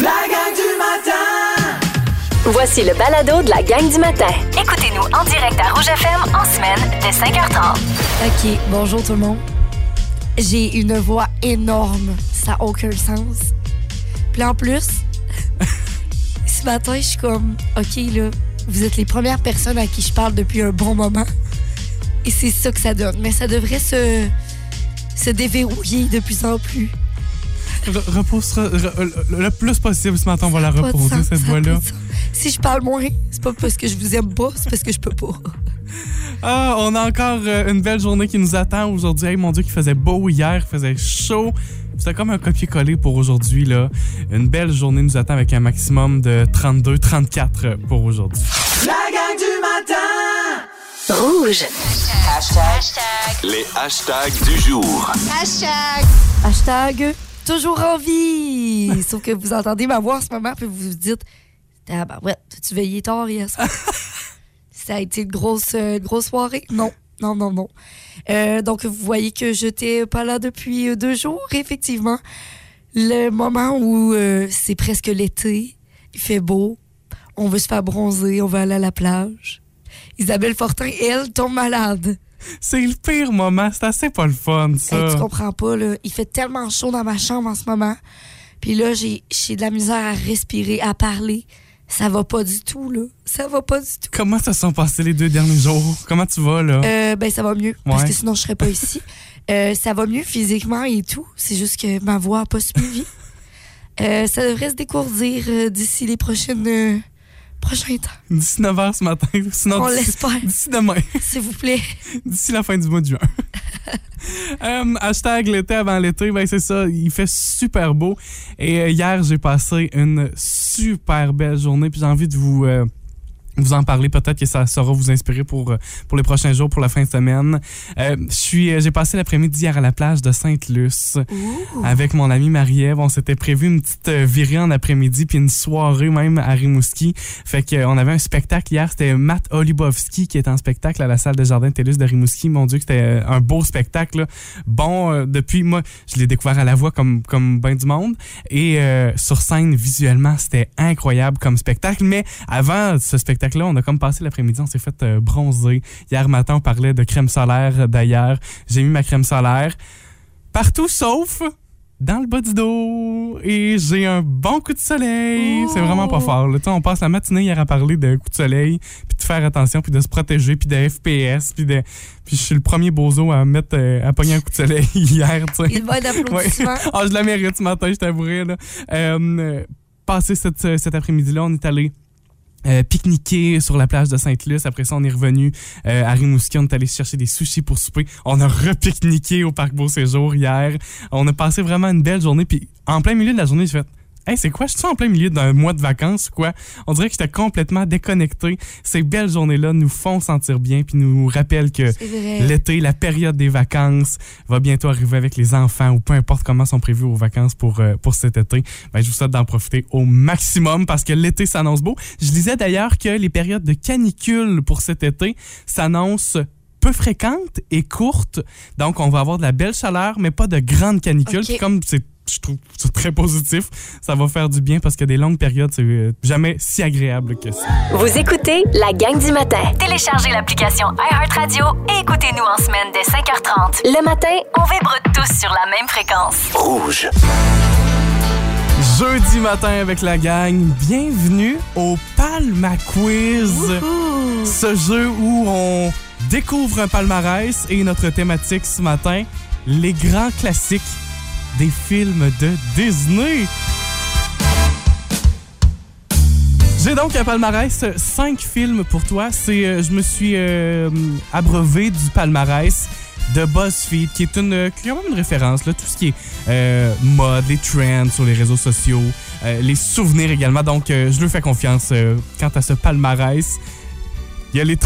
La gang du matin! Voici le balado de la gang du matin. Écoutez-nous en direct à Rouge FM en semaine dès 5h30. OK, bonjour tout le monde. J'ai une voix énorme. Ça n'a aucun sens. Puis en plus, ce matin, je suis comme, OK, là, vous êtes les premières personnes à qui je parle depuis un bon moment. Et c'est ça que ça donne. Mais ça devrait se, se déverrouiller de plus en plus. Re- repose re- re- le plus possible ce matin, on va la reposer, sens, cette voix-là. Si je parle moins, c'est pas parce que je vous aime pas, c'est parce que je peux pas. Ah, on a encore euh, une belle journée qui nous attend aujourd'hui. Hey, mon Dieu, qu'il faisait beau hier, il faisait chaud. C'était comme un copier-coller pour aujourd'hui. là. Une belle journée nous attend avec un maximum de 32-34 pour aujourd'hui. La gang du matin! Rouge. Les hashtags du jour. Hashtag toujours en vie. Sauf que vous entendez ma voix en ce moment, puis vous vous dites Ah, ben ouais, tu veillé tard hier soir? Ça a été une grosse, grosse soirée? Non, non, non, non. Euh, donc, vous voyez que j'étais pas là depuis euh, deux jours, effectivement. Le moment où euh, c'est presque l'été, il fait beau, on veut se faire bronzer, on veut aller à la plage. Isabelle Fortin, elle, tombe malade. C'est le pire moment. C'est assez pas le fun, ça. Hey, tu comprends pas, là. Il fait tellement chaud dans ma chambre en ce moment. Puis là, j'ai de la misère à respirer, à parler. Ça va pas du tout, là. Ça va pas du tout. Comment se sont passés les deux derniers jours? Comment tu vas, là? Euh, ben, ça va mieux. Parce Ouais. que sinon, je serais pas ici. Euh, ça va mieux physiquement et tout. C'est juste que ma voix a pas suivi. Euh, ça devrait se décourdir euh, d'ici les prochaines, prochains temps. D'ici 9h ce matin. Sinon, On l'espère. D'ici demain. S'il vous plaît. d'ici la fin du mois de juin. Euh, hashtag l'été avant l'été, ben c'est ça, il fait super beau. Et euh, hier, j'ai passé une super belle journée, puis j'ai envie de vous... euh, vous en parler, peut-être que ça saura vous inspirer pour, euh, pour les prochains jours, pour la fin de semaine. Euh, euh, j'ai passé l'après-midi hier à la plage de Sainte-Luce avec mon amie Marie-Ève. On s'était prévu une petite euh, virée en après-midi puis une soirée même à Rimouski. Fait que euh, on avait un spectacle hier. C'était Matt Olibowski qui est en spectacle à la salle de jardin TELUS de Rimouski. Mon Dieu, c'était un beau spectacle. là. Bon, euh, depuis moi, je l'ai découvert à la voix comme comme ben du monde et euh, sur scène visuellement, c'était incroyable comme spectacle. Mais avant ce spectacle-là, on a comme passé l'après-midi, on s'est fait euh, bronzer. Hier matin, on parlait de crème solaire. euh, D'ailleurs, j'ai mis ma crème solaire partout sauf dans le bas du dos et j'ai un bon coup de soleil. C'est vraiment pas fort. Là. On passe la matinée hier à parler de coup de soleil, puis de faire attention, puis de se protéger, puis de FPS, puis de... Puis je suis le premier bozo à mettre euh, à pogner un coup de soleil hier. tu sais. Il va d'applaudissements. Ouais. Ah, je la mérite ce matin, je t'avouerai. Là. Euh, passé cette, euh, cet après-midi-là, on est allé euh, pique-niquer sur la plage de Sainte-Luce. Après ça, on est revenu euh, à Rimouski. On est allé chercher des sushis pour souper. On a repique-niqué au Parc Beau Séjour hier. On a passé vraiment une belle journée. Puis en plein milieu de la journée, j'ai fait Hey, c'est quoi? Je suis en plein milieu d'un mois de vacances ou quoi? On dirait que j'étais complètement déconnecté. Ces belles journées-là nous font sentir bien puis nous rappellent que l'été, la période des vacances va bientôt arriver avec les enfants ou peu importe comment sont prévues vos vacances pour, euh, pour cet été. Ben, je vous souhaite d'en profiter au maximum parce que l'été s'annonce beau. Je lisais d'ailleurs que les périodes de canicule pour cet été s'annoncent peu fréquentes et courtes. Donc, on va avoir de la belle chaleur, mais pas de grande canicule. Ok. Puis comme c'est je trouve ça très positif. Ça va faire du bien parce que des longues périodes, c'est euh, jamais si agréable que ça. Vous écoutez la gang du matin. Téléchargez l'application iHeartRadio et écoutez-nous en semaine dès 5h30. Le matin, on vibre tous sur la même fréquence. Rouge. Jeudi matin avec la gang, bienvenue au Palma Quiz. Ce jeu où on découvre un palmarès et notre thématique ce matin, les grands classiques des films de Disney. J'ai donc un palmarès, cinq films pour toi. C'est, euh, je me suis euh, abreuvé du palmarès de BuzzFeed, qui est une, euh, quand même une référence, là, tout ce qui est mode, les trends sur les réseaux sociaux, les souvenirs également. Donc, je lui fais confiance quant à ce palmarès. Il y a les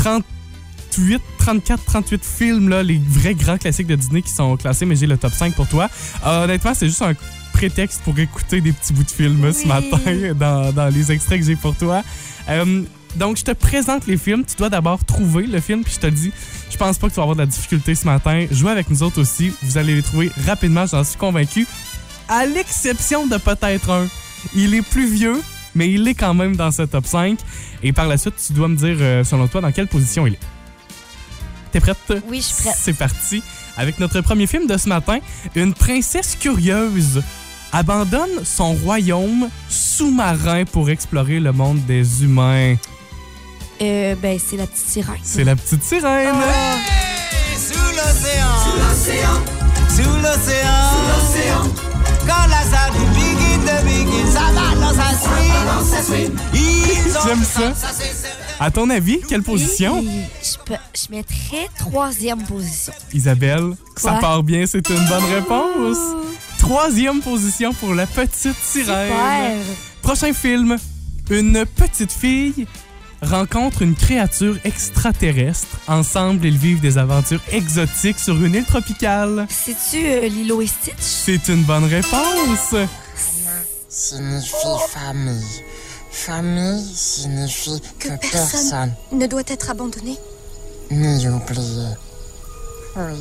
38, 34, 38 films, là, les vrais grands classiques de Disney qui sont classés, mais j'ai le top 5 pour toi. Euh, honnêtement, c'est juste un prétexte pour écouter des petits bouts de films ce matin dans, dans les extraits que j'ai pour toi. Euh, donc, je te présente les films. Tu dois d'abord trouver le film, puis je te le dis, je pense pas que tu vas avoir de la difficulté ce matin. Jouez avec nous autres aussi. Vous allez les trouver rapidement, j'en suis convaincu. À l'exception de peut-être un. Il est plus vieux, mais il est quand même dans ce top 5. Et par la suite, tu dois me dire, euh, selon toi, dans quelle position il est. T'es prête? Oui, je suis prête. C'est parti. Avec notre premier film de ce matin, une princesse curieuse abandonne son royaume sous-marin pour explorer le monde des humains. Euh, ben, c'est la petite sirène. C'est la petite sirène. Sous l'océan, sous l'océan, quand la salle begin de begin, ça va dans sa suite. J'aime ça. À ton avis, quelle position? Je, peux- je mettrais troisième position. Isabelle, ça part bien, c'est une bonne réponse. Troisième position pour la petite sirène. Super. Prochain film. Une petite fille rencontre une créature extraterrestre. Ensemble, ils vivent des aventures exotiques sur une île tropicale. C'est-tu euh, Lilo et Stitch? C'est une bonne réponse. Signifie famille. Famille signifie que, personne ne doit être abandonné. n'y oublié. Oui.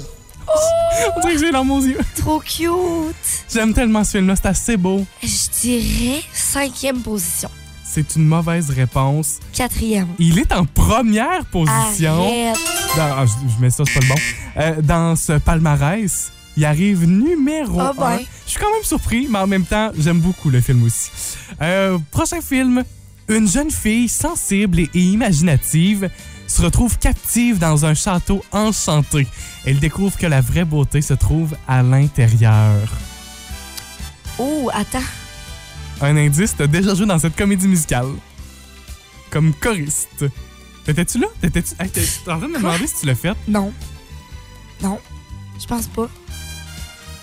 On dirait que j'ai dans aux yeux. Trop cute. J'aime tellement ce film-là, c'est assez beau. Je dirais cinquième position. C'est une mauvaise réponse. Quatrième. Il est en première position. Arrête. Dans- ah, je, je mets ça, c'est pas le bon. Euh, dans ce palmarès, il arrive numéro Ah ben. 1. Je suis quand même surpris, mais en même temps, j'aime beaucoup le film aussi. Euh, prochain film. Une jeune fille sensible et, imaginative se retrouve captive dans un château enchanté. Elle découvre que la vraie beauté se trouve à l'intérieur. Oh, attends. Un indice, t'as déjà joué dans cette comédie musicale. Comme choriste. T'étais-tu là? T'étais-tu... Hey, t'es en train de me demander si tu l'as fait? Non. Non. Je pense pas.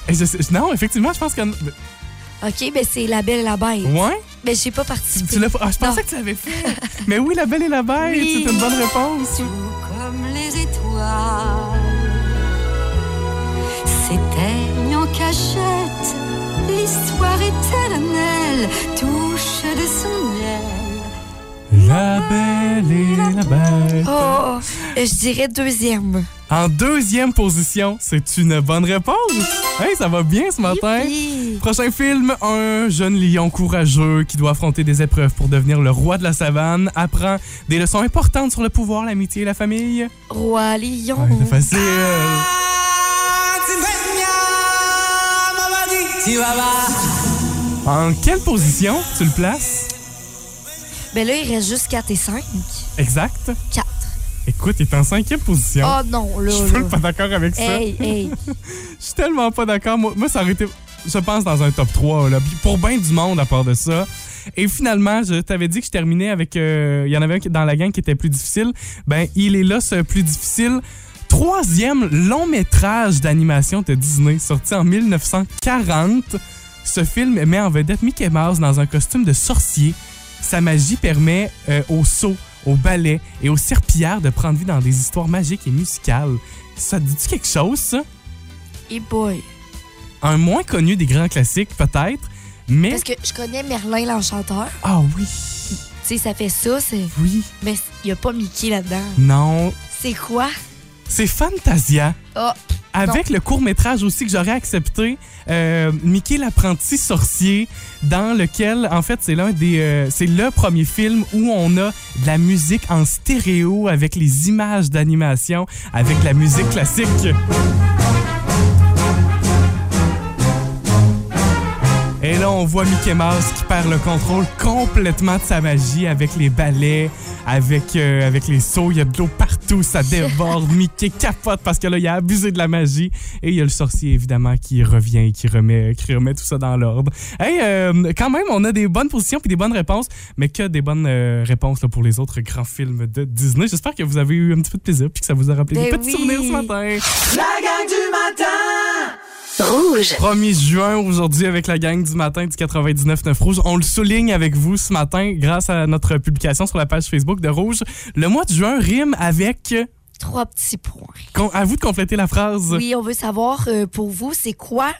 Je sais- non, effectivement, je pense que... OK, ben c'est La Belle et la Bête. Ouais? Ben j'ai pas participé. tu l'as. Ah, je pensais Non. que tu l'avais fait. Mais oui, La Belle et la Bête, Oui. c'est une bonne réponse. Comme les étoiles s'éteignent en cachette. L'histoire éternelle touche de son aile. La Belle et la Bête. Oh, je dirais deuxième. En deuxième position, c'est une bonne réponse. Hey, ça va bien ce matin? Youpi. Prochain film, un jeune lion courageux qui doit affronter des épreuves pour devenir le roi de la savane apprend des leçons importantes sur le pouvoir, l'amitié et la famille. Roi Lion. Ouais, c'est facile. En quelle position tu le places? Ben là, il reste juste 4 et 5. Exact. 4. Écoute, il est en cinquième position. Oh non, là, Je suis là. pas d'accord avec ça. Hey, hey. Je suis tellement pas d'accord. Moi, moi, ça aurait été, je pense, dans un top 3. Là. Puis Pour bien du monde à part de ça. Et finalement, je t'avais dit que je terminais avec... euh, Il y en avait un dans la gang qui était plus difficile. Ben, il est là, ce plus difficile. Troisième long métrage d'animation de Disney, sorti en 1940. Ce film met en vedette Mickey Mouse dans un costume de sorcier. Sa magie permet euh, aux sauts, aux ballets et aux serpillères de prendre vie dans des histoires magiques et musicales. Ça te dit quelque chose, ça? Hey boy. un moins connu des grands classiques, peut-être, mais. Parce que je connais Merlin l'Enchanteur. Ah oui, Tu sais, ça fait ça, c'est. oui, Mais il n'y a pas Mickey là-dedans. non. C'est quoi? C'est Fantasia. Oh, Avec le court métrage aussi que j'aurais accepté, euh, Mickey l'apprenti sorcier, dans lequel, en fait, c'est l'un des, euh, c'est le premier film où on a de la musique en stéréo avec les images d'animation, avec la musique classique. Et là, on voit Mickey Mouse qui perd le contrôle complètement de sa magie avec les balais, avec, euh, avec les sauts. Il y a de l'eau partout, ça déborde. Mickey capote parce que là, il a abusé de la magie. Et il y a le sorcier, évidemment, qui revient et qui remet, qui remet tout ça dans l'ordre. Hey, euh, quand même, on a des bonnes positions puis des bonnes réponses, mais que des bonnes euh, réponses là, pour les autres grands films de Disney. J'espère que vous avez eu un petit peu de plaisir puis que ça vous a rappelé des Ben petits oui. souvenirs ce matin. La gang du matin Rouge. 1er juin aujourd'hui avec la gang du matin du 99.9 Rouge. On le souligne avec vous ce matin grâce à notre publication sur la page Facebook de Rouge. Le mois de juin rime avec... trois petits points. Con- À vous de compléter la phrase. Oui, on veut savoir euh, pour vous, c'est quoi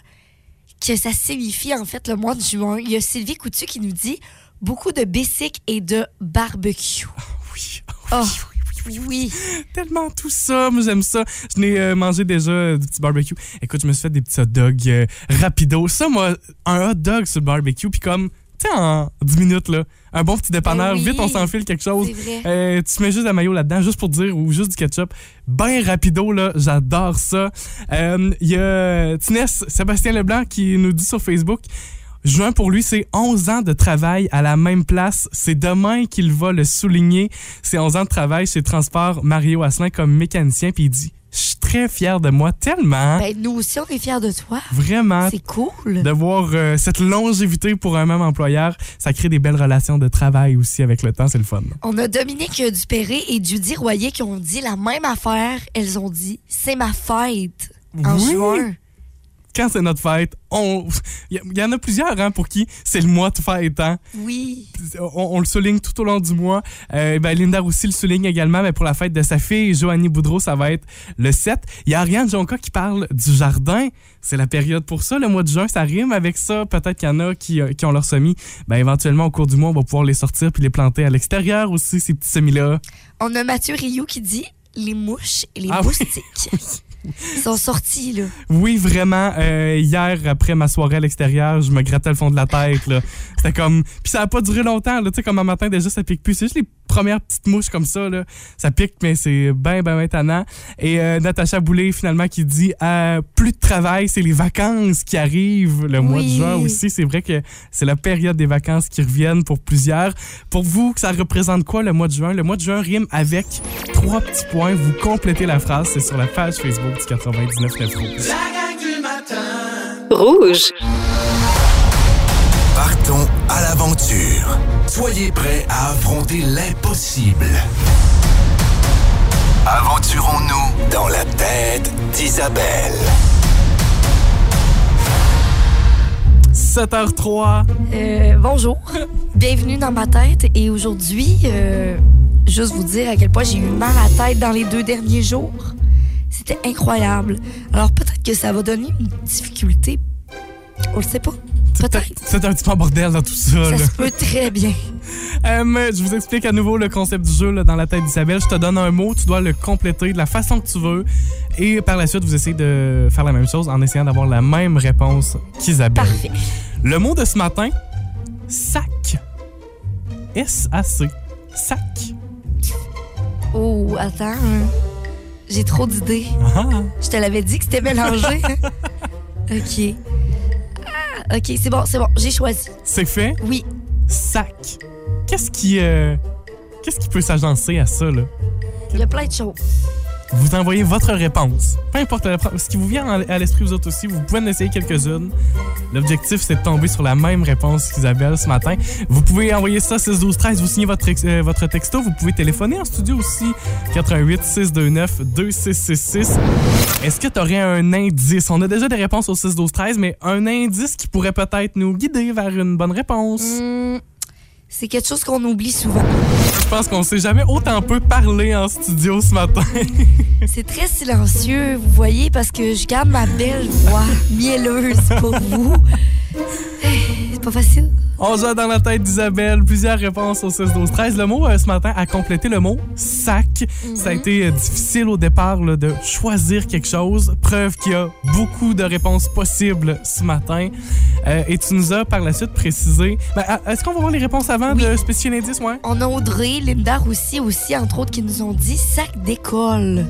que ça signifie en fait le mois de juin? Il y a Sylvie Coutu qui nous dit beaucoup de bicycles et de barbecue. Oui. Oh, oui, oui, oui. Tellement tout ça. Moi, j'aime ça. Je n'ai euh, mangé déjà euh, du petit barbecue. Écoute, je me suis fait des petits hot dogs euh, rapido. Ça, moi, un hot dog sur le barbecue, puis comme tu sais, en 10 minutes, là. Un bon petit dépanneur, Ben oui. vite, on s'enfile quelque chose. C'est vrai. Euh, tu mets juste la maillot là-dedans, juste pour dire, ou juste du ketchup. Ben rapido, là, j'adore ça. Il y a Tinès Sébastien Leblanc qui nous dit sur Facebook Juin, pour lui, c'est 11 ans de travail à la même place. C'est demain qu'il va le souligner. C'est 11 ans de travail chez Transport Mario Asselin comme mécanicien. Puis il dit Je suis très fier de moi, tellement. Ben, nous aussi, on est fiers de toi. Vraiment. C'est cool. De voir euh, cette longévité pour un même employeur, ça crée des belles relations de travail aussi avec le temps, c'est le fun. On a Dominique Dupéré et Judy Royer qui ont dit la même affaire. Elles ont dit c'est ma fête en Oui. juin. Quand c'est notre fête, on il y, y en a plusieurs hein, pour qui c'est le mois de fête. Hein? Oui. On, on le souligne tout au long du mois. Euh, ben, Linda aussi le souligne également, mais pour la fête de sa fille, Joanie Boudreau, ça va être le 7. Il y a Ariane Jonca qui parle du jardin. C'est la période pour ça. Le mois de juin, ça rime avec ça. Peut-être qu'il y en a qui, euh, qui ont leur semis. Ben, éventuellement, au cours du mois, on va pouvoir les sortir puis les planter à l'extérieur aussi, ces petits semis-là. On a Mathieu Rioux qui dit les mouches et les Ah oui. Ils sont sortis, là. Oui, vraiment. euh, hier, après ma soirée à l'extérieur, je me grattais le fond de la tête. là. C'était comme. Puis ça n'a pas duré longtemps. là. Tu sais, comme un matin, déjà, ça pique plus. C'est juste les premières petites mouches comme ça. Là. Ça pique, mais c'est bien, bien, bien tannant. Et euh, Natacha Boulay, finalement, qui dit euh, plus de travail, c'est les vacances qui arrivent le mois de juin aussi. C'est vrai que c'est la période des vacances qui reviennent pour plusieurs. Pour vous, ça représente quoi le mois de juin? Le mois de juin rime avec trois petits points. Vous complétez la phrase. C'est sur la page Facebook du 99 Rouge. La gang du matin. Rouge. Partons à l'aventure. Soyez prêts à affronter l'impossible. Aventurons-nous dans la tête d'Isabelle. 7h03. Euh, bonjour. Bienvenue dans ma tête. Et aujourd'hui, euh, juste vous dire à quel point j'ai eu mal à la tête dans les deux derniers jours. C'était incroyable. Alors peut-être que ça va donner une difficulté. On le sait pas. Peut-être. C'est un petit peu en bordel dans tout ça. Ça là. se peut très bien. Euh, je vous explique à nouveau le concept du jeu là, dans la tête d'Isabelle. Je te donne un mot, tu dois le compléter de la façon que tu veux. Et par la suite, vous essayez de faire la même chose en essayant d'avoir la même réponse qu'Isabelle. Parfait. Le mot de ce matin, sac. S-A-C. Sac. Oh, attends. J'ai trop d'idées. Ah. Je te l'avais dit que c'était mélangé. OK. Ah, OK, c'est bon, c'est bon. J'ai choisi. C'est fait? Oui. Sac. Qu'est-ce qui, euh, qu'est-ce qui peut s'agencer à ça, là? Il y a plein de choses. Vous envoyez votre réponse. Peu importe. Ce qui vous vient en- à l'esprit, vous autres aussi, vous pouvez en essayer quelques-unes. L'objectif, c'est de tomber sur la même réponse qu'Isabelle ce matin. Vous pouvez envoyer ça 6 12 13 vous signez votre, euh, votre texto. Vous pouvez téléphoner en studio aussi. 88 629 2666. Est-ce que tu aurais un indice? On a déjà des réponses au 6 12 13 mais un indice qui pourrait peut-être nous guider vers une bonne réponse. Hmm, c'est quelque chose qu'on oublie souvent. Je pense qu'on s'est jamais autant peu parlé en studio ce matin. C'est très silencieux, vous voyez, parce que je garde ma belle voix mielleuse pour vous. Eh, C'est pas facile. On joue dans la tête d'Isabelle. Plusieurs réponses au 6 12 13 Le mot euh, ce matin a complété le mot sac. Ça a été euh, difficile au départ là, de choisir quelque chose. Preuve qu'il y a beaucoup de réponses possibles ce matin. Euh, et tu nous as par la suite précisé. Ben, Est-ce qu'on va voir les réponses avant Oui. de spécifier l'indice? Ouais. On a Audrey, Linda Roussy aussi, entre autres, qui nous ont dit sac d'école.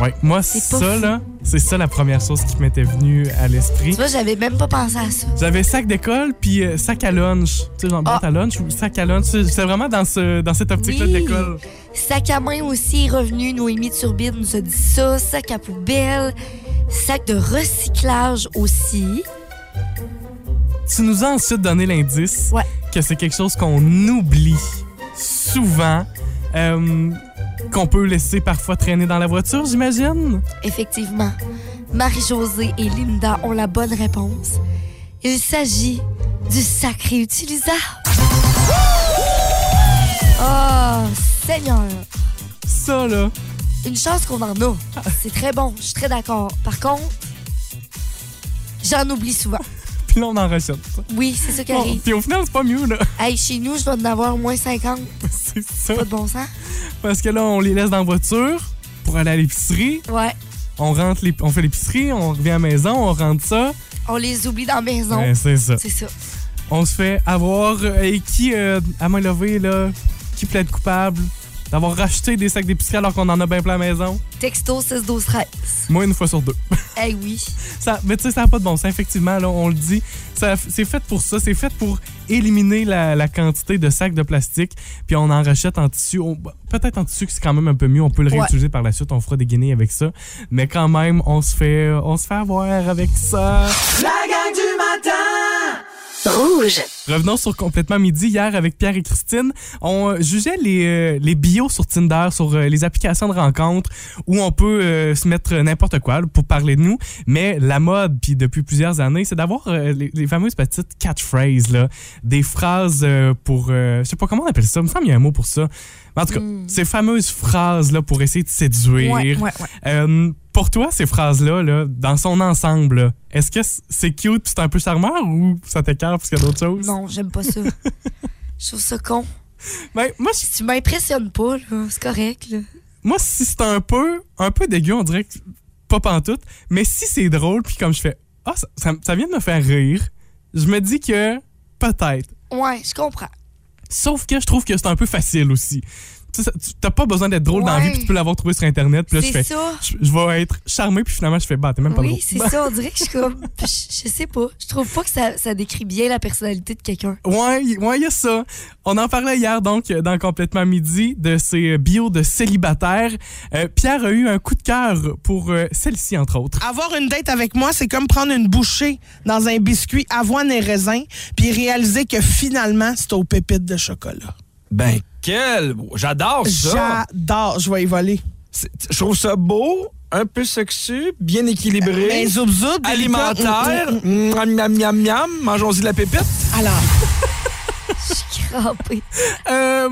Ouais. Moi, ça, fou. là, c'est ça la première chose qui m'était venue à l'esprit. Tu vois, j'avais même pas pensé à ça. J'avais sac d'école puis euh, sac à lunch. Tu sais, genre Ah. à lunch ou sac à lunch. C'est c'est vraiment dans, ce, dans cette optique-là Oui. d'école. Sac à main aussi est revenu. Noémie Turbide nous a dit ça. Sac à poubelle. Sac de recyclage aussi. Tu nous as ensuite donné l'indice Ouais. que c'est quelque chose qu'on oublie souvent, euh, qu'on peut laisser parfois traîner dans la voiture, j'imagine? Effectivement, Marie-Josée et Linda ont la bonne réponse. Il s'agit du sac réutilisable. Oh, Seigneur! Ça, là. Une chance qu'on en a. C'est très bon, je suis très d'accord. Par contre, j'en oublie souvent. Là, on en rachète. Oui, c'est ça qui Bon, arrive. puis au final, c'est pas mieux, là. Hey, chez nous, je dois en avoir au moins 50. c'est ça. Pas de bon sens. Parce que là, on les laisse dans la voiture pour aller à l'épicerie. Ouais. On rentre, les- on fait l'épicerie, on revient à la maison, on rentre ça. On les oublie dans la maison. Ouais, c'est ça. C'est ça. on se fait avoir. euh, Et qui, euh, à main levée, là, qui plaide coupable? D'avoir racheté des sacs d'épicerie alors qu'on en a bien plein à la maison? Texto 16 12 13. Moi, une fois sur deux. Eh oui. Ça, mais tu sais, ça n'a pas de bon sens, effectivement, là, on le dit. Ça- C'est fait pour ça. C'est fait pour éliminer la, la quantité de sacs de plastique. Puis on en rachète en tissu. On- bah, Peut-être en tissu, que c'est quand même un peu mieux. On peut le Ouais. réutiliser par la suite. On fera des guinées avec ça. Mais quand même, on se fait, on se fait avoir avec ça. La gang du matin Rouge. Revenons sur Complètement Midi. Hier, avec Pierre et Christine, on euh, jugeait les, euh, les bios sur Tinder, sur euh, les applications de rencontres où on peut euh, se mettre n'importe quoi pour parler de nous. Mais la mode, puis depuis plusieurs années, c'est d'avoir euh, les, les fameuses petites catchphrases, là, des phrases euh, pour... je sais pas comment on appelle ça. Il me semble qu'il y a un mot pour ça. En tout cas, ces fameuses phrases-là pour essayer de séduire. Ouais, ouais, ouais. Pour toi, ces phrases-là, là, dans son ensemble, est-ce que c'est cute puis c'est un peu charmeur ou ça t'écarte parce qu'il y a d'autres choses? Non, j'aime pas ça. Je trouve ça con. Ben, moi, Si tu m'impressionnes pas, c'est correct, là. moi, si c'est un peu, un peu dégueu, on dirait que pas pantoute. Mais si c'est drôle, puis comme je fais, ah, ça, ça- ça vient de me faire rire, je me dis que peut-être. Ouais, je comprends. Sauf que je trouve que c'est un peu facile aussi. T'as pas besoin d'être drôle dans la vie, Ouais. puis tu peux l'avoir trouvé sur Internet. Puis là, je C'est fais, ça. je, je vais être charmé, puis finalement, je fais, bah, t'es même pas drôle. Oui, c'est ça. On dirait que je suis comme. Je, je sais pas. Je trouve pas que ça, ça décrit bien la personnalité de quelqu'un. Ouais, y- ouais, il y a ça. On en parlait hier, donc, dans Complètement Midi, de ces bios de célibataires. Euh, Pierre a eu un coup de cœur pour euh, celle-ci, entre autres. Avoir une date avec moi, c'est comme prendre une bouchée dans un biscuit avoine et raisin, puis réaliser que finalement, c'est aux pépites de chocolat. Ben, J'adore ça. J'adore, je vais y voler. Je trouve ça beau, un peu sexy, bien équilibré. Ben, zoub zoub, alimentaire. Miam, miam, miam, miam. Mangeons-y de la pépite. Alors, Je suis crampée. Euh,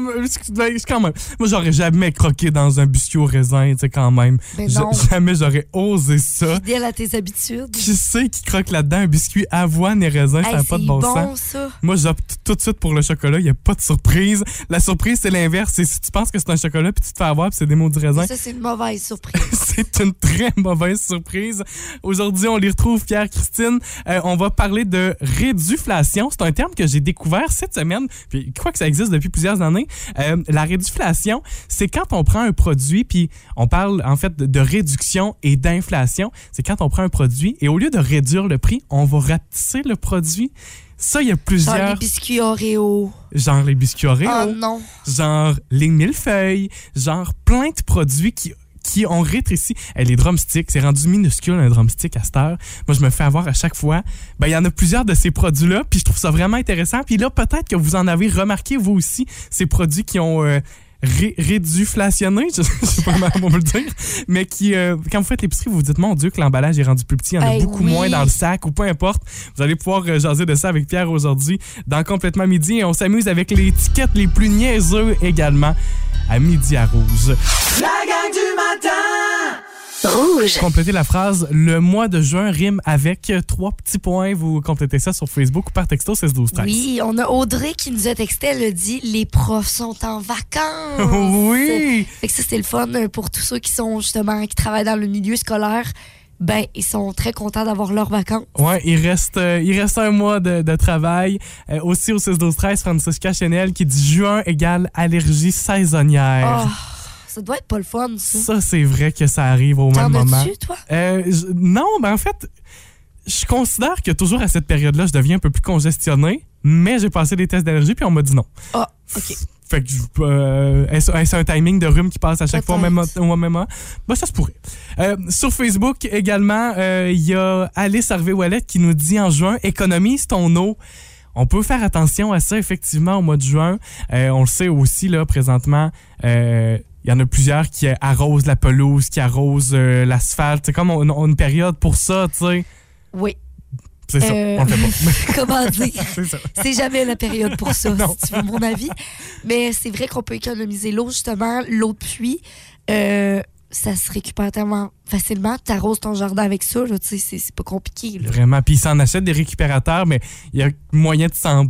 quand même. Moi, j'aurais jamais croqué dans un biscuit au raisin, tu sais, quand même. Ben non. jamais j'aurais osé ça. Fidèle à tes habitudes. Qui sait qui croque là-dedans un biscuit avoine et raisin? ça n'a pas de bon, bon, sens. ça. Moi, j'opte tout de suite pour le chocolat. Il n'y a pas de surprise. La surprise, c'est l'inverse. C'est si tu penses que c'est un chocolat puis tu te fais avoir puis c'est des mots du raisin. Ça, c'est une mauvaise surprise. C'est une très mauvaise surprise. Aujourd'hui, on les retrouve, Pierre, Christine. Euh, on va parler de réduflation. C'est un terme que j'ai découvert cette semaine. Puis, je crois que ça existe depuis plusieurs années. Euh, la réduflation, c'est quand on prend un produit, puis on parle en fait de, de réduction et d'inflation. C'est quand on prend un produit et au lieu de réduire le prix, on va rapetisser le produit. Ça, il y a Genre plusieurs. les biscuits Oreo. Genre les biscuits Oreo Oh non. genre les millefeuilles, genre plein de produits qui qui ont rétréci. Les drumsticks, c'est rendu minuscule un drumstick à cette heure. Moi, je me fais avoir à chaque fois. Ben, il y en a plusieurs de ces produits-là, puis je trouve ça vraiment intéressant. Puis là, peut-être que vous en avez remarqué, vous aussi, ces produits qui ont euh, ré- réduflationné, je sais pas comment on va le dire, mais qui, euh, quand vous faites l'épicerie, vous vous dites, mon Dieu, que l'emballage est rendu plus petit, il y en a Hey, beaucoup oui. moins dans le sac, ou peu importe. Vous allez pouvoir euh, jaser de ça avec Pierre aujourd'hui dans Complètement Midi. Et on s'amuse avec les étiquettes les plus niaiseux également à Midi à Rouge. La gang du matin Rouge. Complétez la phrase Le mois de juin rime avec trois petits points. Vous complétez ça sur Facebook ou par texto 16 12 13. Oui, on a Audrey qui nous a texté, elle a dit les profs sont en vacances. Oui! Fait que ça, c'est le fun pour tous ceux qui sont justement, qui travaillent dans le milieu scolaire. Ben, ils sont très contents d'avoir leurs vacances. Ouais, il reste, euh, il reste un mois de, de travail. Euh, aussi au 16 12 13 Francisca Chanel qui dit juin égale allergie saisonnière. Oh, ça doit être pas le fun, ça. Ça, c'est vrai que ça arrive au même T'en moment. as-tu, toi? Euh, je- non, ben en fait, je considère que toujours à cette période-là, je deviens un peu plus congestionné, mais j'ai passé des tests d'allergie puis on m'a dit non. Ah, OK. Fait que euh, est-ce un timing de rhume qui passe à chaque fois au même, Peut-être. au même moment? Ben, ça se pourrait. Euh, sur Facebook également, euh, il y a Alice Harvey-Wallet qui nous dit en juin, économise ton eau. On peut faire attention à ça, effectivement, au mois de juin. Euh, on le sait aussi, là, présentement, il y en a plusieurs qui arrosent la pelouse, qui arrosent l'asphalte. C'est comme on, on a une période pour ça, tu sais. Oui. C'est ça, Euh, on le fait pas. Comment dire? C'est ça. C'est jamais la période pour ça, si tu veux mon avis. Mais c'est vrai qu'on peut économiser l'eau, justement. L'eau de pluie, euh, ça se récupère tellement facilement. Tu arroses ton jardin avec ça, là, tu sais, c'est pas compliqué. là. Vraiment. Puis ils s'en achètent des récupérateurs, mais il y a moyen de s'en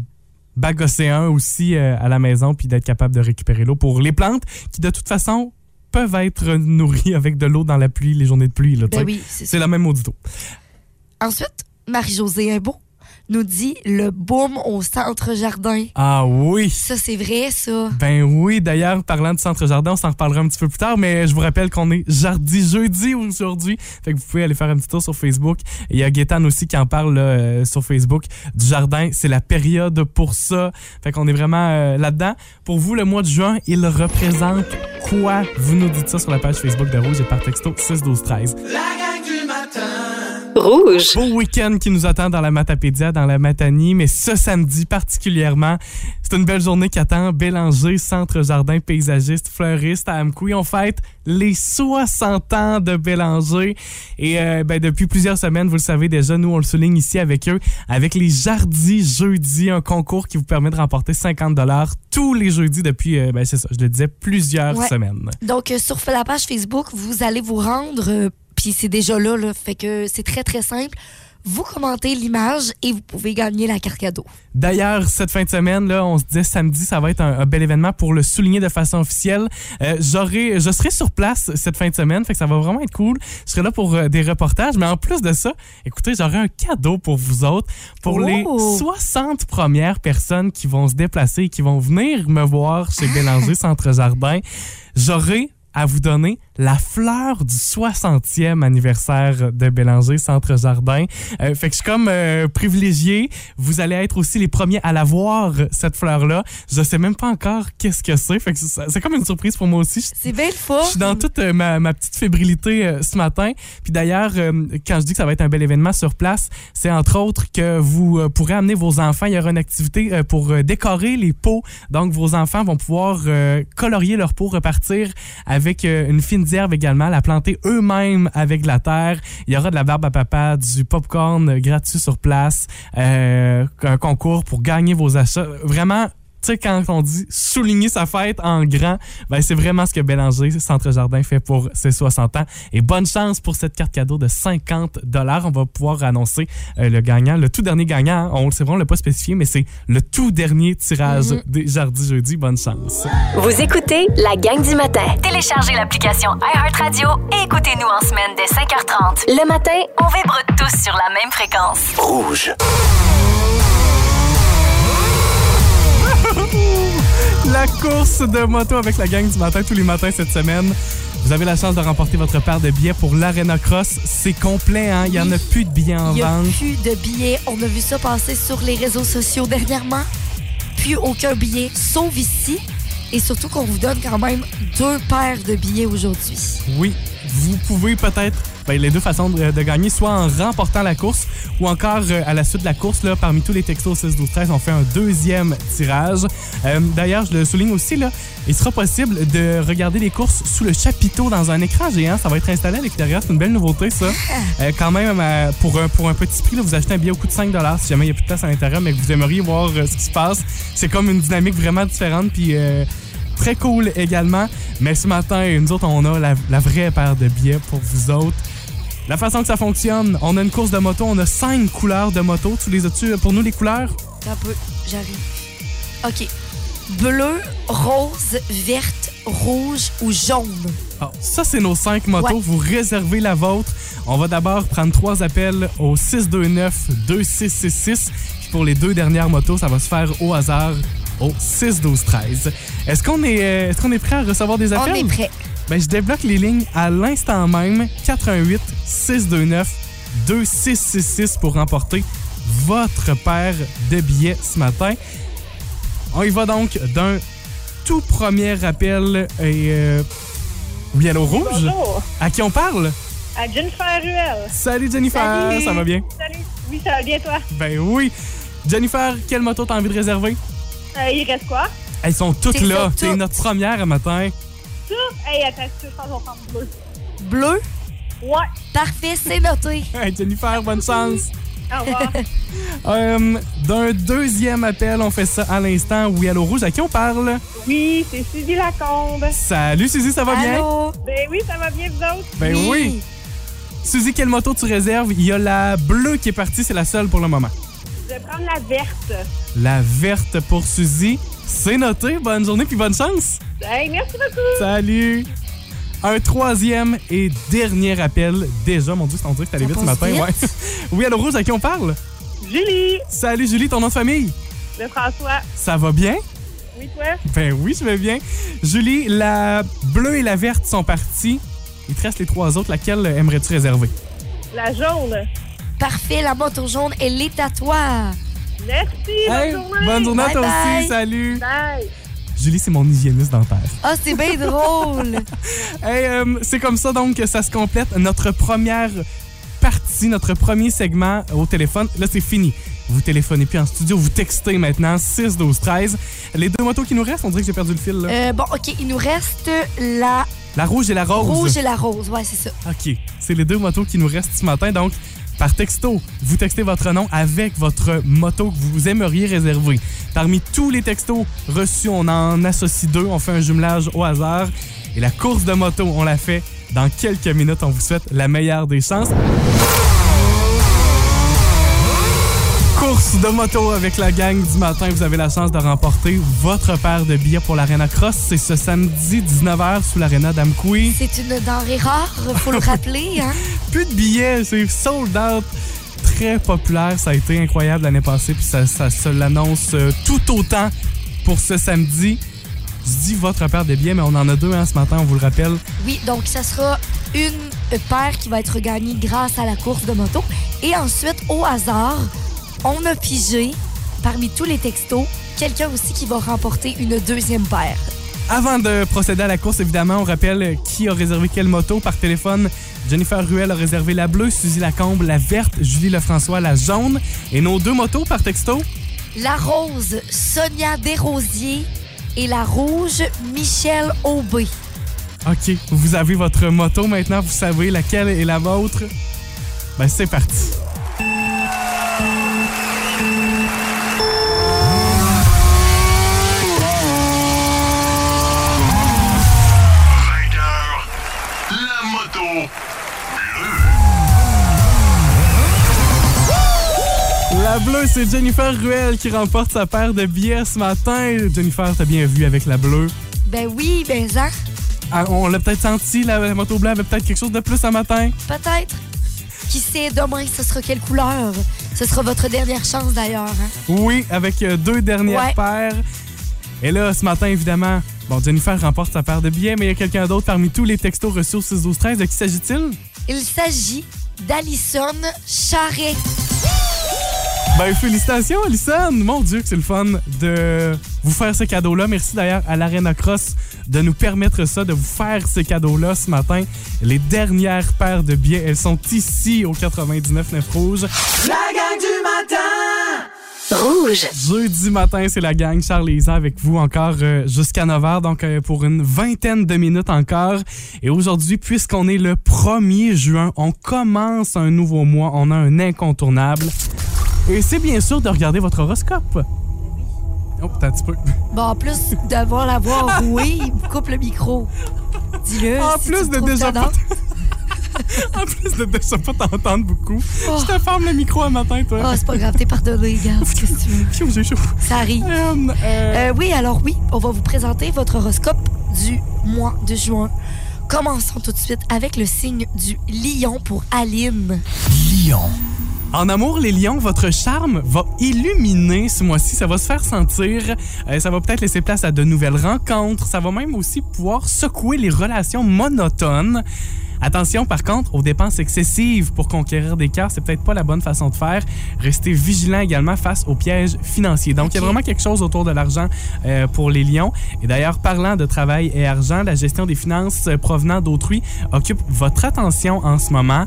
bagosser un aussi euh, à la maison puis d'être capable de récupérer l'eau pour les plantes qui, de toute façon, peuvent être nourries avec de l'eau dans la pluie, les journées de pluie. Ben oui, c'est la même tout. Ensuite, Marie-Josée Imbeau nous dit le boom au centre jardin. Ah oui. Ça, c'est vrai, ça. Ben oui, d'ailleurs, parlant du Centre Jardin, on s'en reparlera un petit peu plus tard, mais je vous rappelle qu'on est Jardi jeudi aujourd'hui. Fait que vous pouvez aller faire un petit tour sur Facebook. Il y a Gaétan aussi qui en parle là, euh, sur Facebook du jardin. C'est la période pour ça. Fait qu'on est vraiment euh, là-dedans. Pour vous, le mois de juin, il représente quoi? Vous nous dites ça sur la page Facebook de Rouge et par texto 6 12 13. Rouge. Beau week-end qui nous attend dans la Matapédia, dans la Matanie, mais ce samedi particulièrement, c'est une belle journée qui attend Bélanger, Centre Jardin Paysagiste, Fleuriste à Amkoui. On fête les 60 ans de Bélanger. Et euh, ben, depuis plusieurs semaines, vous le savez déjà, nous on le souligne ici avec eux, avec les Jardis jeudi, un concours qui vous permet de remporter 50 dollars tous les jeudis depuis, euh, ben, c'est ça, je le disais, plusieurs Ouais. semaines. Donc, euh, sur la page Facebook, vous allez vous rendre, euh, puis c'est déjà là, là, fait que c'est très, très simple. Vous commentez l'image et vous pouvez gagner la carte cadeau. D'ailleurs, cette fin de semaine, là, on se disait samedi, ça va être un, un bel événement pour le souligner de façon officielle. Euh, j'aurai, je serai sur place cette fin de semaine, fait que ça va vraiment être cool. Je serai là pour euh, des reportages, mais en plus de ça, écoutez, j'aurai un cadeau pour vous autres, pour les Oh! 60 premières personnes qui vont se déplacer et qui vont venir me voir chez Bélanger Centre Jardin. J'aurai à vous donner la fleur du 60e anniversaire de Bélanger Centre Jardin. Euh, fait que je suis comme euh, privilégié. Vous allez être aussi les premiers à la voir, cette fleur-là. Je sais même pas encore qu'est-ce que c'est. Fait que c'est comme une surprise pour moi aussi. C'est bien le fun. je suis dans toute euh, ma, ma petite fébrilité euh, ce matin. Puis d'ailleurs, euh, quand je dis que ça va être un bel événement sur place, c'est entre autres que vous euh, pourrez amener vos enfants. Il y aura une activité pour décorer les pots. Donc, vos enfants vont pouvoir colorier leurs pots, repartir avec euh, une fine d'herbe également, la planter eux-mêmes avec la terre. Il y aura de la barbe à papa, du popcorn euh, gratuit sur place, euh, un concours pour gagner vos achats. Vraiment, tu sais, quand on dit souligner sa fête en grand, ben c'est vraiment ce que Bélanger Centre Jardin fait pour ses 60 ans. Et bonne chance pour cette carte cadeau de 50 dollars. On va pouvoir annoncer euh, le gagnant, le tout dernier gagnant. hein. On le sait vraiment, on l'a pas spécifié, mais c'est le tout dernier tirage Mhm. des Jardis jeudi. Bonne chance. Vous écoutez la gang du matin. Téléchargez l'application iHeartRadio et écoutez-nous en semaine dès 5h30. Le matin, on vibre tous sur la même fréquence. Rouge. La course de moto avec la gang du matin tous les matins cette semaine. Vous avez la chance de remporter votre paire de billets pour l'Arena Cross. C'est complet, hein? Il y en a plus de billets en Il n'y a vente. plus de billets. On a vu ça passer sur les réseaux sociaux dernièrement. Plus aucun billet, sauf ici. Et surtout qu'on vous donne quand même deux paires de billets aujourd'hui. Oui, vous pouvez peut-être ben, les deux façons de, de gagner, soit en remportant la course ou encore euh, à la suite de la course, là, parmi tous les textos 6 12 13 on fait un deuxième tirage. Euh, D'ailleurs, je le souligne aussi, là, il sera possible de regarder les courses sous le chapiteau dans un écran géant. Ça va être installé à l'extérieur. C'est une belle nouveauté, ça. Euh, quand même, pour, un, pour un petit prix, là, vous achetez un billet au coût de 5 si jamais il n'y a plus de place à l'intérieur, mais que vous aimeriez voir ce qui se passe. C'est comme une dynamique vraiment différente. Puis. Très cool également. Mais ce matin, nous autres, on a la, la vraie paire de billets pour vous autres. La façon que ça fonctionne, on a une course de moto, on a cinq couleurs de moto. Tu les as-tu euh, pour nous, les couleurs? Un peu, j'arrive. OK. Bleu, rose, verte, rouge ou jaune? Ah, ça, c'est nos cinq motos. Ouais. Vous réservez la vôtre. On va d'abord prendre trois appels au 629-2666. Puis pour les deux dernières motos, ça va se faire au hasard au 612-13. Est-ce qu'on est, euh, est-ce qu'on est prêt à recevoir des On appels? est prêt. Ben, je débloque les lignes à l'instant même. 88 629 2666 pour remporter votre paire de billets ce matin. On y va donc d'un tout premier appel. Et, euh, oui, allô, Rouge? Bonjour. À qui on parle? À Jennifer Ruel. Salut Jennifer, Salut. ça va bien? Salut. Oui, ça va bien, toi? Ben oui. Jennifer, quelle moto t'as envie de réserver? Euh, il reste quoi? Elles sont toutes là. C'est toutes. notre première à matin. Ça? Hey, attends, je pense qu'on va prendre bleu. Bleu, Ouais. parfait, c'est noté. Hey, Jennifer, bonne chance. Au revoir. Euh, D'un deuxième appel, on fait ça à l'instant. Oui, allô, Rouge, à qui on parle? oui, c'est Suzy Lacombe. Salut, Suzy, ça va bien? Allô? Ben oui, ça va bien, vous autres? Ben oui. Suzy, quelle moto tu réserves? Il y a la bleue qui est partie, c'est la seule pour le moment. Je vais prendre la verte. La verte pour Suzy. C'est noté. Bonne journée puis bonne chance. Hey, merci beaucoup. Salut. Un troisième et dernier appel. Déjà, mon Dieu, on dirait que t'allais vite ce matin. vite. Ouais. oui, allô, Rouge, à qui on parle? Julie, Salut Julie, ton nom de famille? le François. Ça va bien? Oui, toi? Ben oui, je vais bien. Julie, la bleue et la verte sont parties. Il te reste les trois autres. Laquelle aimerais-tu réserver? La jaune. Parfait, la moto jaune, elle est à toi. Merci, Hey, bonne journée. bonne journée à toi Bye aussi. Salut. Bye. Julie, c'est mon hygiéniste dentaire. Ah, c'est bien drôle. Hey, euh, c'est comme ça donc que ça se complète notre première partie, notre premier segment au téléphone. Là, c'est fini. Vous téléphonez plus en studio, vous textez maintenant 6 12 13. Les deux motos qui nous restent, on dirait que j'ai perdu le fil. Là. Euh, bon, OK, il nous reste la La rouge et la rose. rouge et la rose. Ouais, c'est ça. OK. C'est les deux motos qui nous restent ce matin. Donc, par texto, vous textez votre nom avec votre moto que vous aimeriez réserver. Parmi tous les textos reçus, on en associe deux. On fait un jumelage au hasard. Et la course de moto, on la fait dans quelques minutes. On vous souhaite la meilleure des chances. Course de moto avec la gang du matin. Vous avez la chance de remporter votre paire de billets pour l'Arena Cross. C'est ce samedi 19h sous l'Arena d'Amkoui. C'est une denrée rare, faut le rappeler. Hein? plus de billets, c'est sold out. Très populaire, ça a été incroyable l'année passée, puis ça, ça se l'annonce euh, tout autant pour ce samedi. Je dis votre paire de billets, mais on en a deux hein, ce matin, on vous le rappelle. Oui, donc ça sera une paire qui va être gagnée grâce à la course de moto. Et ensuite, au hasard, on a pigé parmi tous les textos quelqu'un aussi qui va remporter une deuxième paire. Avant de procéder à la course, évidemment, on rappelle qui a réservé quelle moto par téléphone. Jennifer Ruel a réservé la bleue, Suzy Lacombe la verte, Julie Lefrançois la jaune. Et nos deux motos par texto, La rose, Sonia Desrosiers. Et la rouge, Michel Aubé. OK, vous avez votre moto maintenant, vous savez laquelle est la vôtre. Ben c'est parti. La bleue, c'est Jennifer Ruel qui remporte sa paire de billets ce matin. Jennifer, t'as bien vu avec la bleue? Ben oui, ben ça, Ah, on l'a peut-être senti, la, la moto bleue avait peut-être quelque chose de plus ce matin? peut-être. Qui sait, demain, ce sera quelle couleur? Ce sera votre dernière chance d'ailleurs. hein? Oui, avec euh, deux dernières Ouais. paires. Et là, ce matin, évidemment, bon, Jennifer remporte sa paire de billets, mais il y a quelqu'un d'autre parmi tous les textos reçus au 6 12 13 De qui s'agit-il? Il s'agit d'Alison Charret. Ben, félicitations, Alison! Mon Dieu, que c'est le fun de vous faire ce cadeau-là. Merci d'ailleurs à l'Arena Cross de nous permettre ça, de vous faire ces cadeaux-là ce matin. Les dernières paires de billets, elles sont ici au 99 9 Rouge. La gang du matin Rouge. Jeudi matin, c'est la gang Charles et Isa avec vous encore euh, jusqu'à 9h, donc euh, pour une vingtaine de minutes encore. Et aujourd'hui, puisqu'on est le 1er juin, on commence un nouveau mois, on a un incontournable. Et c'est bien sûr de regarder votre horoscope. Oh, t'as un petit peu. Bon, en plus d'avoir la voix rouée, il me coupe le micro. Dis-le. En si plus de déjà tannant. En plus de déjà pas t'entendre beaucoup, Oh. je te ferme le micro un matin, toi. Ah, c'est pas grave, t'es pardonné, regarde. Qu'est-ce que tu veux? J'ai chaud. Ça arrive. Euh, euh, Euh, oui, alors oui, on va vous présenter votre horoscope du mois de juin. Commençons tout de suite avec le signe du lion pour Aline. Lion. En amour, les lions, votre charme va illuminer ce mois-ci. Ça va se faire sentir. Euh, ça va peut-être laisser place à de nouvelles rencontres. Ça va même aussi pouvoir secouer les relations monotones. Attention, par contre, aux dépenses excessives pour conquérir des cœurs, c'est peut-être pas la bonne façon de faire. Restez vigilant également face aux pièges financiers. Donc, il y a vraiment quelque chose autour de l'argent euh, pour les lions. Et d'ailleurs, parlant de travail et argent, la gestion des finances euh, provenant d'autrui occupe votre attention en ce moment.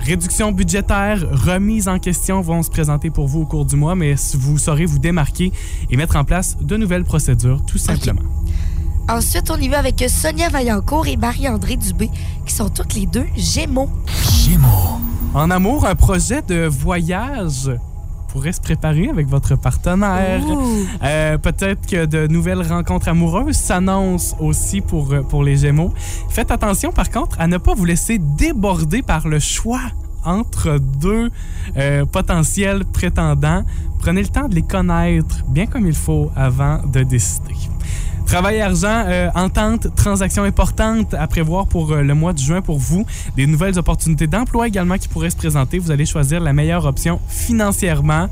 Réduction budgétaire, remise en question vont se présenter pour vous au cours du mois, mais vous saurez vous démarquer et mettre en place de nouvelles procédures, tout simplement. Ensuite, on y va avec Sonia Vaillancourt et Marie-André Dubé, qui sont toutes les deux Gémeaux. Gémeaux. En amour, un projet de voyage pourrait se préparer avec votre partenaire. Euh, Peut-être que de nouvelles rencontres amoureuses s'annoncent aussi pour, euh, pour les Gémeaux. Faites attention, par contre, à ne pas vous laisser déborder par le choix entre deux euh, potentiels prétendants. Prenez le temps de les connaître bien comme il faut avant de décider. Travail argent, euh, entente, transaction importante à prévoir pour euh, le mois de juin pour vous. Des nouvelles opportunités d'emploi également qui pourraient se présenter. Vous allez choisir la meilleure option financièrement.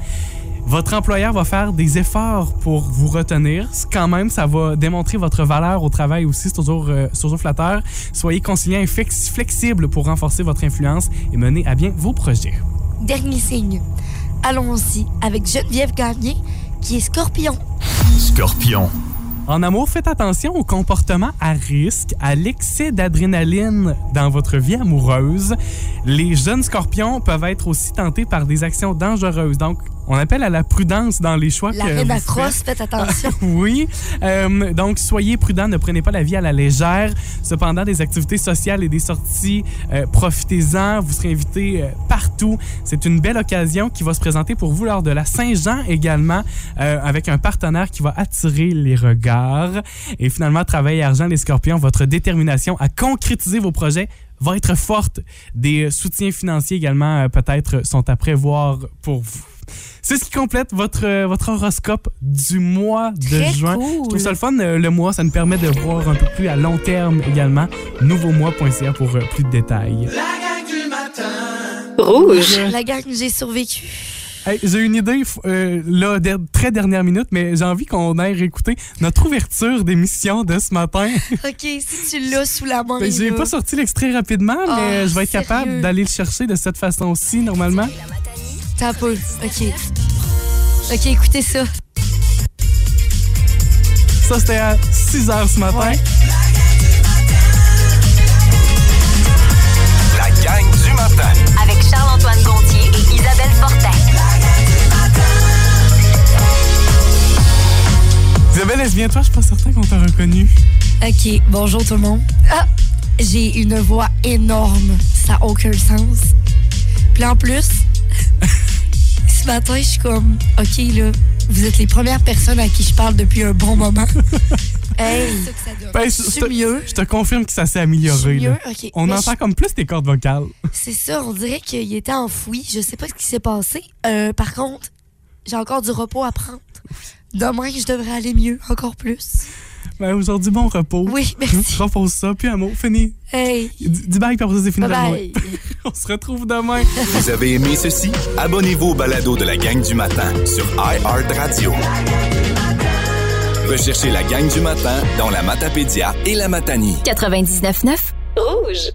Votre employeur va faire des efforts pour vous retenir. Quand même, ça va démontrer votre valeur au travail aussi. C'est toujours, euh, toujours flatteur. Soyez conciliant et flex- flexible pour renforcer votre influence et mener à bien vos projets. Dernier signe. Allons-y avec Geneviève Gagné, qui est scorpion. Scorpion. En amour, faites attention au comportement à risque, à l'excès d'adrénaline dans votre vie amoureuse. Les jeunes scorpions peuvent être aussi tentés par des actions dangereuses. Donc, on appelle à la prudence dans les choix La que vous crosse, faites. faites attention. oui. Euh, donc, soyez prudents, ne prenez pas la vie à la légère. Cependant, des activités sociales et des sorties, euh, profitez-en. Vous serez invités euh, partout. C'est une belle occasion qui va se présenter pour vous lors de la Saint-Jean également, euh, avec un partenaire qui va attirer les regards. Et finalement, travail et argent, les scorpions, votre détermination à concrétiser vos projets va être forte. Des soutiens financiers également, peut-être, sont à prévoir pour vous. C'est ce qui complète votre, euh, votre horoscope du mois de Très juin. cool. Je trouve ça le fun, euh, le mois. Ça nous permet de voir un peu plus à long terme également. Nouveaumois.ca pour euh, plus de détails. La gang du matin. Rouge. La gang, j'ai survécu. Hey, j'ai une idée, euh, là, très dernière minute, mais j'ai envie qu'on aille réécouter notre ouverture d'émission de ce matin. OK, si tu l'as sous la main. Ben, J'ai pas sorti l'extrait rapidement, mais Ah, je vais être capable d'aller le chercher de cette façon-ci, normalement. Peu. OK. OK, écoutez ça. Ça, c'était à 6 h ce matin. La gang du matin. Avec Charles-Antoine Gontier et Isabelle Fortin. Isabelle, est-ce bien toi? Je suis pas certain qu'on t'a reconnu. OK, bonjour tout le monde. Ah, j'ai une voix énorme. Ça n'a aucun sens. Puis en plus, ce matin, je suis comme, OK, là, vous êtes les premières personnes à qui je parle depuis un bon moment. hey, Ben, je, c'est je mieux. je te confirme que ça s'est amélioré. mieux? OK. On Mais entend je- comme plus tes cordes vocales. C'est ça, on dirait qu'il était enfoui. Je sais pas ce qui s'est passé. Euh, par contre, j'ai encore du repos à prendre. Demain, je devrais aller mieux, encore plus. Ben, aujourd'hui, bon repos. Oui, merci. Repose ça, puis un mot, fini. Hey, Dis bye, puis après ça, c'est fini. bye bye. On se retrouve demain. Vous avez aimé ceci? Abonnez-vous au balado de la gang du matin sur iHeartRadio. Recherchez la gang du matin dans la Matapédia et la Matanie. 99.9 Rouge.